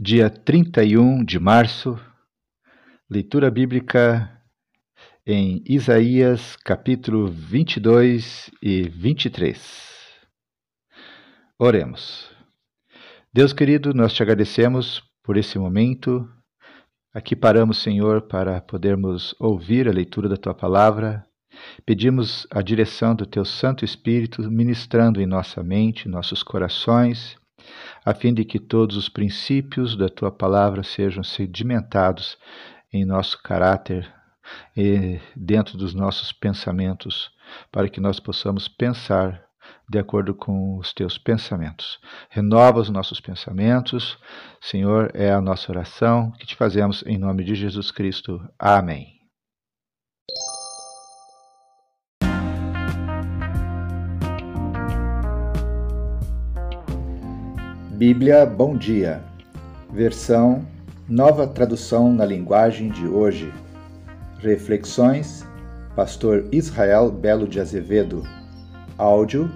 dia 31 de março, leitura bíblica em Isaías capítulo 22 e 23. Oremos. Deus querido, nós te agradecemos por esse momento. Aqui paramos, Senhor, para podermos ouvir a leitura da tua palavra. Pedimos a direção do teu Santo Espírito ministrando em nossa mente, nossos corações a fim de que todos os princípios da tua palavra sejam sedimentados em nosso caráter e dentro dos nossos pensamentos, para que nós possamos pensar de acordo com os teus pensamentos. Renova os nossos pensamentos, Senhor, é a nossa oração que te fazemos em nome de Jesus Cristo. Amém. Bíblia Bom Dia, versão Nova Tradução na Linguagem de Hoje. Reflexões, Pastor Israel Belo de Azevedo. Áudio,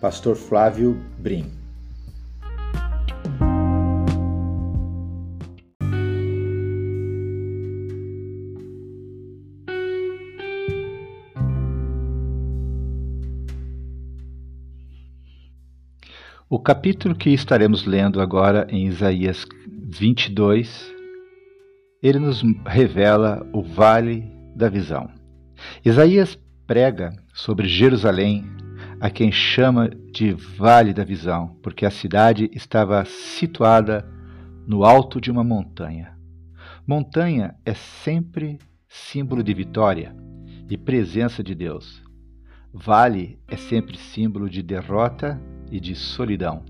Pastor Flávio Brim. O capítulo que estaremos lendo agora em Isaías 22, ele nos revela o vale da visão. Isaías prega sobre Jerusalém, a quem chama de Vale da Visão, porque a cidade estava situada no alto de uma montanha. Montanha é sempre símbolo de vitória e presença de Deus. Vale é sempre símbolo de derrota e de solidão.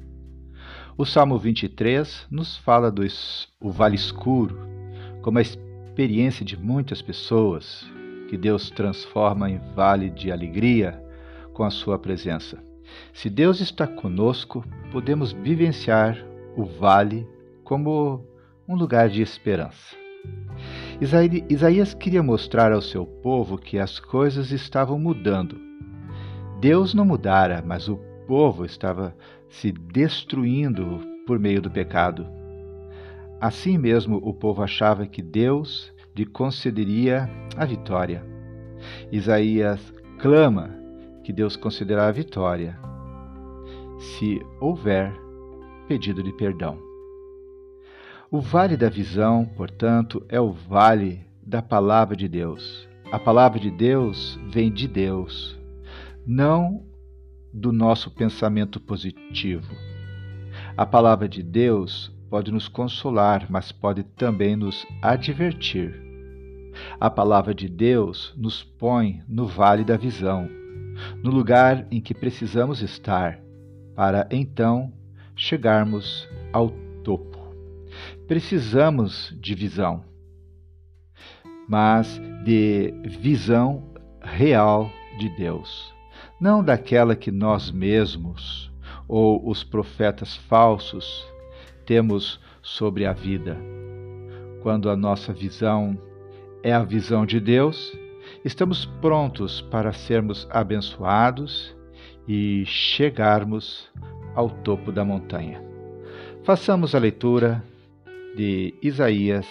O Salmo 23 nos fala do o vale escuro como a experiência de muitas pessoas que Deus transforma em vale de alegria com a sua presença. Se Deus está conosco, podemos vivenciar o vale como um lugar de esperança. Isaías queria mostrar ao seu povo que as coisas estavam mudando. Deus não mudara, mas o povo estava se destruindo por meio do pecado. Assim mesmo, o povo achava que Deus lhe concederia a vitória. Isaías clama que Deus concederá a vitória se houver pedido de perdão. O vale da visão, portanto, é o vale da palavra de Deus. A palavra de Deus vem de Deus, não do nosso pensamento positivo. A palavra de Deus pode nos consolar, mas pode também nos advertir. A palavra de Deus nos põe no vale da visão, no lugar em que precisamos estar, para então chegarmos ao topo. Precisamos de visão, mas de visão real de Deus não daquela que nós mesmos ou os profetas falsos temos sobre a vida. Quando a nossa visão é a visão de Deus, estamos prontos para sermos abençoados e chegarmos ao topo da montanha. Façamos a leitura de Isaías,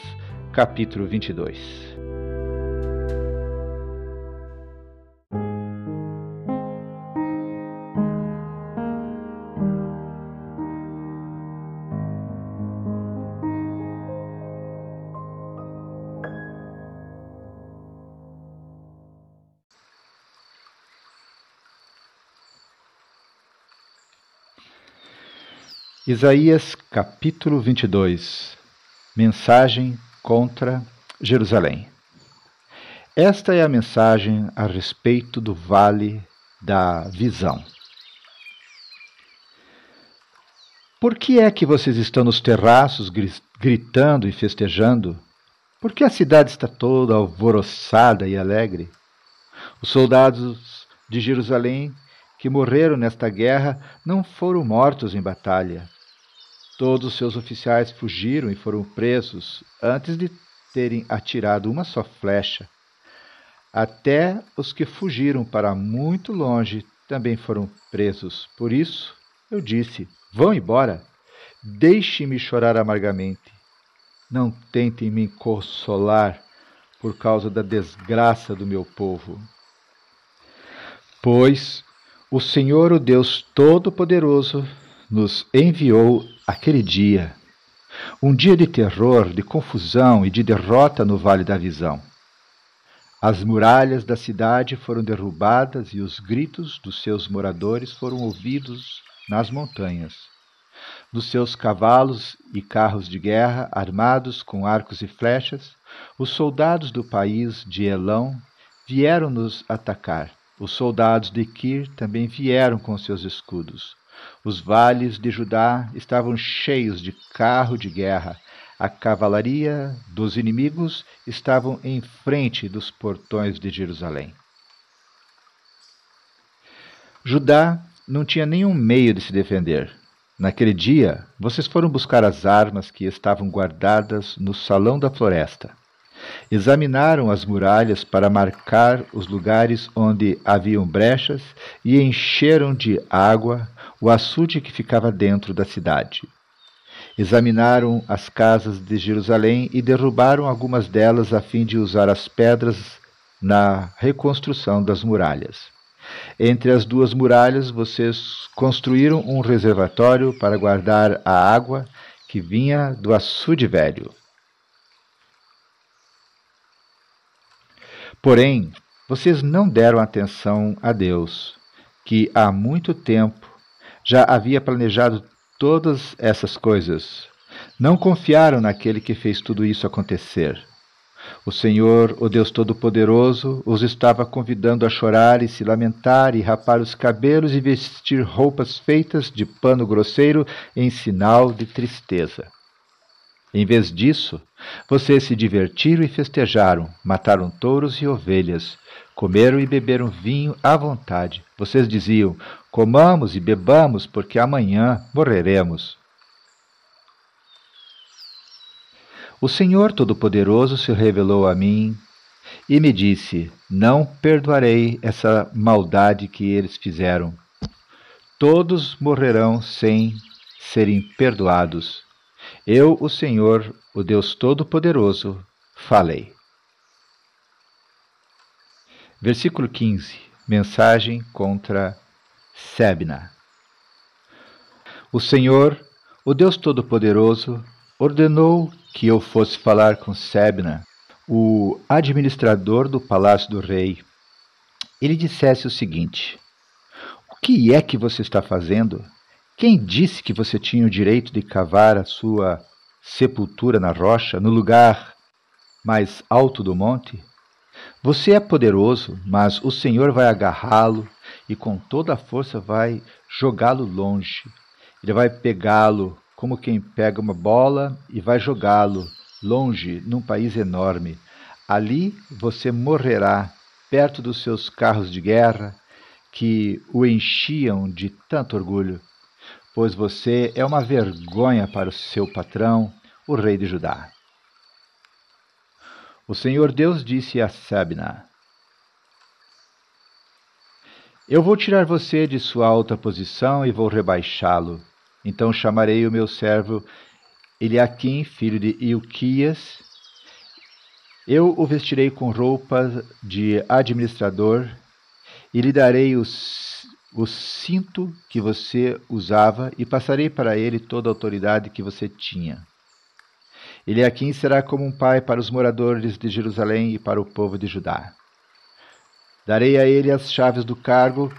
capítulo 22. Isaías capítulo 22 Mensagem contra Jerusalém. Esta é a mensagem a respeito do vale da visão. Por que é que vocês estão nos terraços gritando e festejando? Por que a cidade está toda alvoroçada e alegre? Os soldados de Jerusalém que morreram nesta guerra não foram mortos em batalha. Todos os seus oficiais fugiram e foram presos antes de terem atirado uma só flecha. Até os que fugiram para muito longe também foram presos. Por isso eu disse: Vão embora, deixe-me chorar amargamente. não tentem me consolar por causa da desgraça do meu povo. Pois o Senhor, o Deus Todo-Poderoso, nos enviou aquele dia, um dia de terror, de confusão e de derrota no Vale da Visão. As muralhas da cidade foram derrubadas e os gritos dos seus moradores foram ouvidos nas montanhas. Dos seus cavalos e carros de guerra, armados com arcos e flechas, os soldados do país de Elão vieram nos atacar. Os soldados de Kir também vieram com seus escudos. Os vales de Judá estavam cheios de carro de guerra. A cavalaria dos inimigos estavam em frente dos portões de Jerusalém. Judá não tinha nenhum meio de se defender. Naquele dia, vocês foram buscar as armas que estavam guardadas no salão da floresta. Examinaram as muralhas para marcar os lugares onde haviam brechas e encheram de água o açude que ficava dentro da cidade. Examinaram as casas de Jerusalém e derrubaram algumas delas a fim de usar as pedras na reconstrução das muralhas. Entre as duas muralhas, vocês construíram um reservatório para guardar a água que vinha do açude velho. Porém, vocês não deram atenção a Deus, que há muito tempo já havia planejado todas essas coisas. Não confiaram naquele que fez tudo isso acontecer. O Senhor, o Deus Todo-Poderoso, os estava convidando a chorar e se lamentar e rapar os cabelos e vestir roupas feitas de pano grosseiro em sinal de tristeza. Em vez disso, vocês se divertiram e festejaram, mataram touros e ovelhas, comeram e beberam vinho à vontade. Vocês diziam: Comamos e bebamos, porque amanhã morreremos. O Senhor Todo-Poderoso se revelou a mim e me disse: Não perdoarei essa maldade que eles fizeram. Todos morrerão sem serem perdoados. Eu, o Senhor, o Deus Todo-Poderoso, falei. Versículo 15. Mensagem contra Sebna. O Senhor, o Deus Todo-Poderoso, ordenou que eu fosse falar com Sebna, o administrador do palácio do rei. Ele dissesse o seguinte: O que é que você está fazendo? Quem disse que você tinha o direito de cavar a sua sepultura na rocha, no lugar mais alto do monte? Você é poderoso, mas o Senhor vai agarrá-lo e com toda a força vai jogá-lo longe. Ele vai pegá-lo como quem pega uma bola e vai jogá-lo longe num país enorme. Ali você morrerá perto dos seus carros de guerra que o enchiam de tanto orgulho, pois você é uma vergonha para o seu patrão, o rei de Judá. O Senhor Deus disse a Sabna: Eu vou tirar você de sua alta posição e vou rebaixá-lo então chamarei o meu servo Eliaquim, filho de Ilquias. Eu o vestirei com roupa de administrador e lhe darei os, o cinto que você usava e passarei para ele toda a autoridade que você tinha. Eliaquim será como um pai para os moradores de Jerusalém e para o povo de Judá. Darei a ele as chaves do cargo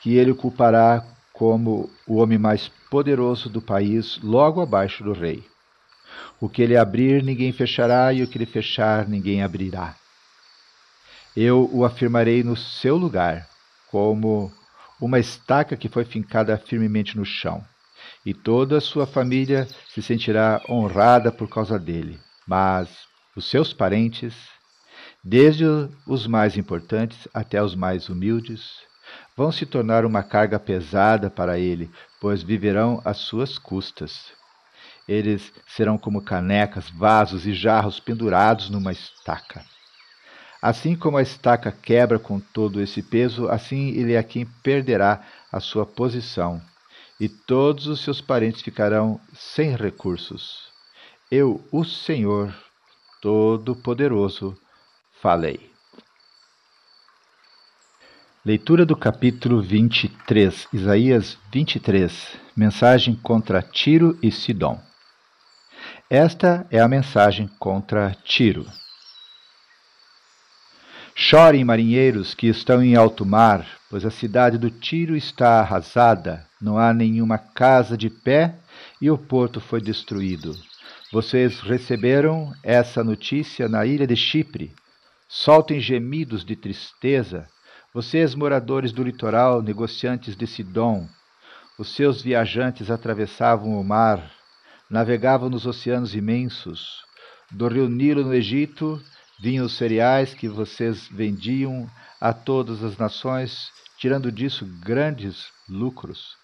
que ele ocupará como o homem mais poderoso do país, logo abaixo do rei. O que ele abrir, ninguém fechará, e o que ele fechar, ninguém abrirá. Eu o afirmarei no seu lugar, como uma estaca que foi fincada firmemente no chão, e toda a sua família se sentirá honrada por causa dele. Mas os seus parentes, desde os mais importantes até os mais humildes, vão se tornar uma carga pesada para ele, pois viverão às suas custas. Eles serão como canecas, vasos e jarros pendurados numa estaca. Assim como a estaca quebra com todo esse peso, assim ele é perderá a sua posição, e todos os seus parentes ficarão sem recursos. Eu, o Senhor Todo-Poderoso, falei. Leitura do capítulo 23, Isaías 23, mensagem contra Tiro e Sidom. Esta é a mensagem contra Tiro. Chorem, marinheiros que estão em alto mar, pois a cidade do Tiro está arrasada, não há nenhuma casa de pé e o porto foi destruído. Vocês receberam essa notícia na ilha de Chipre. Soltem gemidos de tristeza, vocês, moradores do litoral, negociantes de Sidom. Os seus viajantes atravessavam o mar, navegavam nos oceanos imensos. Do rio Nilo, no Egito, vinham os cereais que vocês vendiam a todas as nações, tirando disso grandes lucros.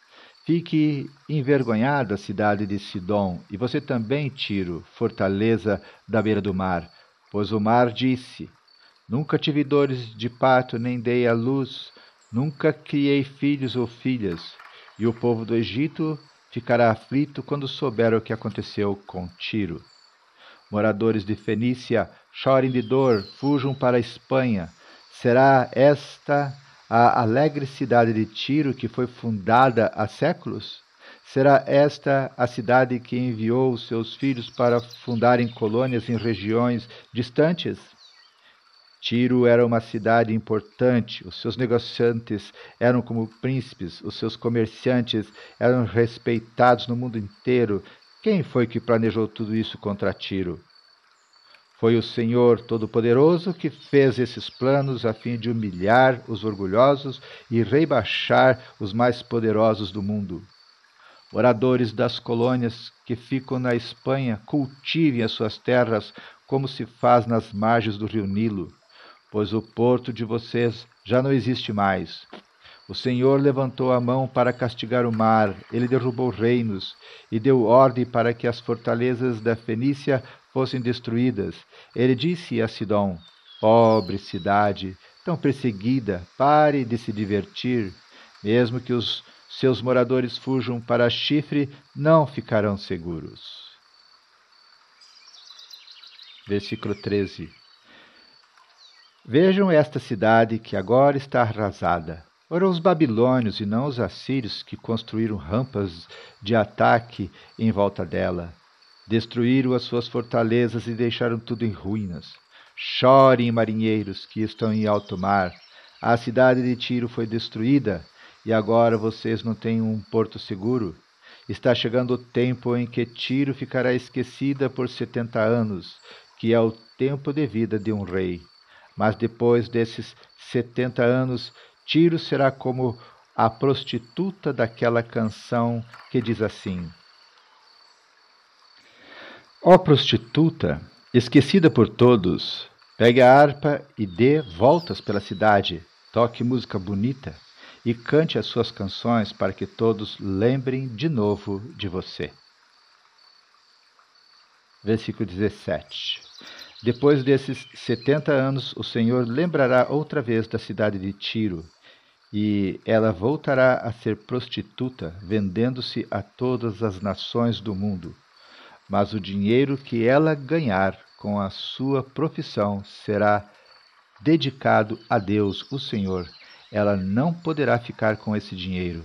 Fique envergonhada a cidade de Sidom, e você também, Tiro, fortaleza da beira do mar, pois o mar disse: Nunca tive dores de parto, nem dei à luz, nunca criei filhos ou filhas, e o povo do Egito ficará aflito quando souber o que aconteceu com Tiro. Moradores de Fenícia, chorem de dor, fujam para a Espanha. Será esta a alegre cidade de Tiro que foi fundada há séculos? Será esta a cidade que enviou seus filhos para fundarem colônias em regiões distantes? Tiro era uma cidade importante, os seus negociantes eram como príncipes, os seus comerciantes eram respeitados no mundo inteiro. Quem foi que planejou tudo isso contra Tiro? Foi o Senhor Todo-Poderoso que fez esses planos a fim de humilhar os orgulhosos e rebaixar os mais poderosos do mundo. Moradores das colônias que ficam na Espanha, cultivem as suas terras como se faz nas margens do rio Nilo, pois o porto de vocês já não existe mais. O Senhor levantou a mão para castigar o mar, ele derrubou reinos e deu ordem para que as fortalezas da Fenícia fossem destruídas. Ele disse a Sidom: Pobre cidade, tão perseguida, pare de se divertir. Mesmo que os seus moradores fujam para Chifre, não ficarão seguros. Versículo 13. Vejam esta cidade que agora está arrasada. Foram os babilônios e não os assírios que construíram rampas de ataque em volta dela. Destruíram as suas fortalezas e deixaram tudo em ruínas. Chorem, marinheiros que estão em alto mar. A cidade de Tiro foi destruída e agora vocês não têm um porto seguro. Está chegando o tempo em que Tiro ficará esquecida por setenta anos, que é o tempo de vida de um rei. Mas depois desses setenta anos, Tiro será como a prostituta daquela canção que diz assim: Ó oh, prostituta, esquecida por todos, pegue a harpa e dê voltas pela cidade, toque música bonita e cante as suas canções para que todos lembrem de novo de você. Versículo 17. Depois desses setenta anos, o Senhor lembrará outra vez da cidade de Tiro, e ela voltará a ser prostituta, vendendo-se a todas as nações do mundo mas o dinheiro que ela ganhar com a sua profissão será dedicado a Deus, o Senhor. Ela não poderá ficar com esse dinheiro.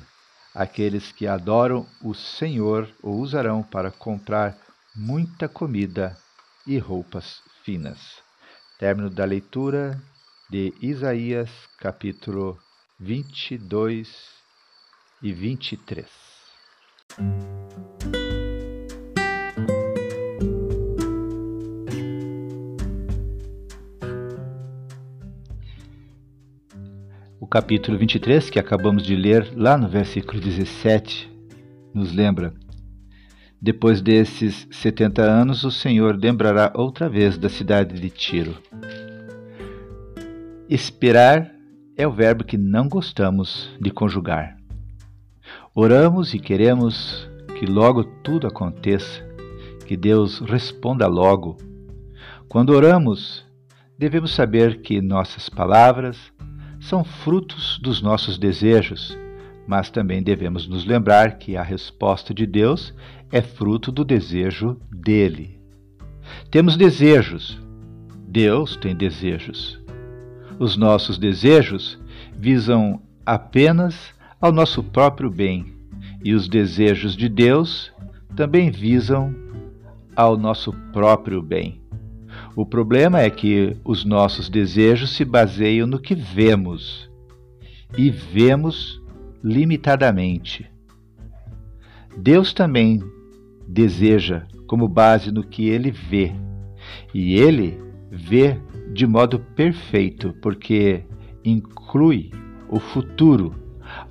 Aqueles que adoram o Senhor o usarão para comprar muita comida e roupas finas. Término da leitura de Isaías, capítulo 22 e 23. capítulo 23, que acabamos de ler, lá no versículo 17, nos lembra: Depois desses setenta anos, o Senhor lembrará outra vez da cidade de Tiro. Esperar é o verbo que não gostamos de conjugar. Oramos e queremos que logo tudo aconteça, que Deus responda logo. Quando oramos, devemos saber que nossas palavras, são frutos dos nossos desejos, mas também devemos nos lembrar que a resposta de Deus é fruto do desejo dele. Temos desejos. Deus tem desejos. Os nossos desejos visam apenas ao nosso próprio bem, e os desejos de Deus também visam ao nosso próprio bem. O problema é que os nossos desejos se baseiam no que vemos e vemos limitadamente. Deus também deseja como base no que ele vê, e ele vê de modo perfeito, porque inclui o futuro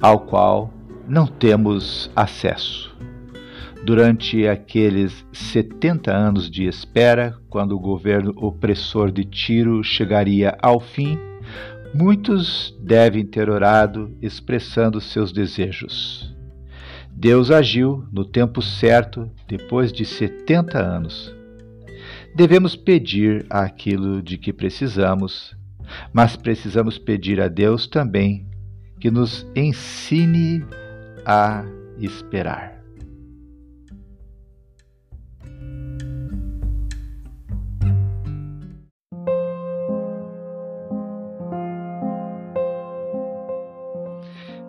ao qual não temos acesso. Durante aqueles 70 anos de espera, quando o governo opressor de Tiro chegaria ao fim, muitos devem ter orado expressando seus desejos. Deus agiu no tempo certo depois de 70 anos. Devemos pedir aquilo de que precisamos, mas precisamos pedir a Deus também que nos ensine a esperar.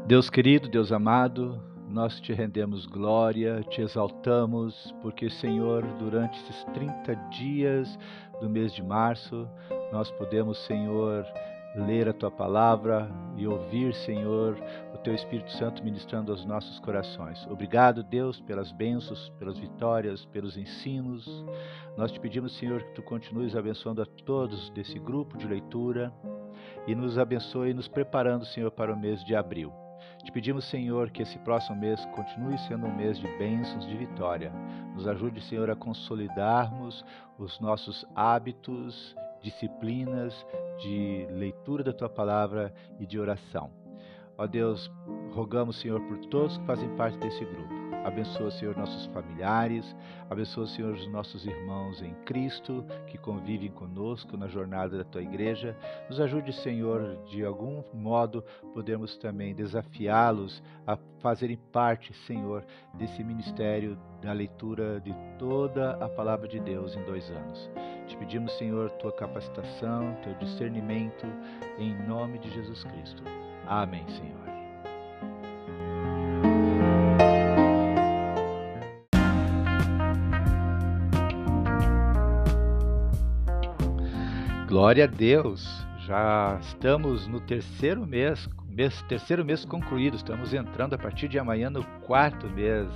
Deus querido, Deus amado, nós te rendemos glória, te exaltamos, porque, Senhor, durante esses 30 dias do mês de março, nós podemos, Senhor, ler a tua palavra e ouvir, Senhor, o teu Espírito Santo ministrando aos nossos corações. Obrigado, Deus, pelas bênçãos, pelas vitórias, pelos ensinos. Nós te pedimos, Senhor, que tu continues abençoando a todos desse grupo de leitura e nos abençoe, nos preparando, Senhor, para o mês de abril. Te pedimos, Senhor, que esse próximo mês continue sendo um mês de bênçãos, de vitória. Nos ajude, Senhor, a consolidarmos os nossos hábitos disciplinas de leitura da tua palavra e de oração. Ó Deus, rogamos, Senhor, por todos que fazem parte desse grupo. Abençoa, Senhor, nossos familiares, abençoa, Senhor, os nossos irmãos em Cristo que convivem conosco na jornada da tua igreja. Nos ajude, Senhor, de algum modo podermos também desafiá-los a fazerem parte, Senhor, desse ministério da leitura de toda a palavra de Deus em dois anos. Te pedimos, Senhor, tua capacitação, teu discernimento, em nome de Jesus Cristo. Amém, Senhor. Glória a Deus! Já estamos no terceiro mês, mês, terceiro mês concluído. Estamos entrando a partir de amanhã no quarto mês.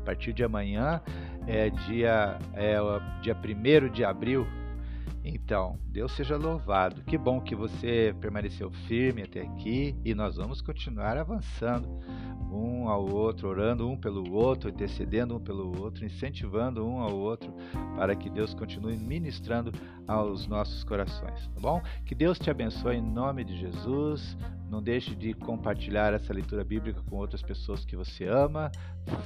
A partir de amanhã é dia é dia 1 de abril. Então, Deus seja louvado. Que bom que você permaneceu firme até aqui e nós vamos continuar avançando um ao outro, orando um pelo outro, intercedendo um pelo outro, incentivando um ao outro, para que Deus continue ministrando aos nossos corações, tá bom? Que Deus te abençoe em nome de Jesus. Não deixe de compartilhar essa leitura bíblica com outras pessoas que você ama.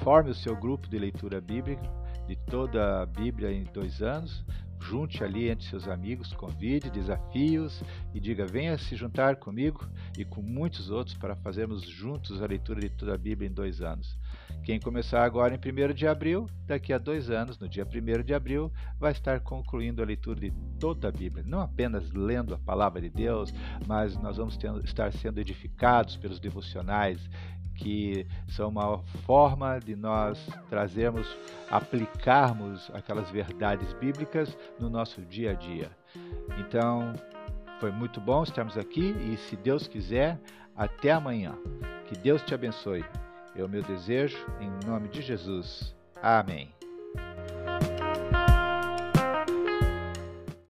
Forme o seu grupo de leitura bíblica de toda a Bíblia em dois anos. Junte ali entre seus amigos, convide, desafios e diga: venha se juntar comigo e com muitos outros para fazermos juntos a leitura de toda a Bíblia em dois anos. Quem começar agora em 1 de abril, daqui a dois anos, no dia 1 de abril, vai estar concluindo a leitura de toda a Bíblia. Não apenas lendo a palavra de Deus, mas nós vamos ter, estar sendo edificados pelos devocionais que são uma forma de nós trazermos, aplicarmos aquelas verdades bíblicas no nosso dia a dia. Então, foi muito bom estarmos aqui e, se Deus quiser, até amanhã. Que Deus te abençoe. É o meu desejo, em nome de Jesus. Amém.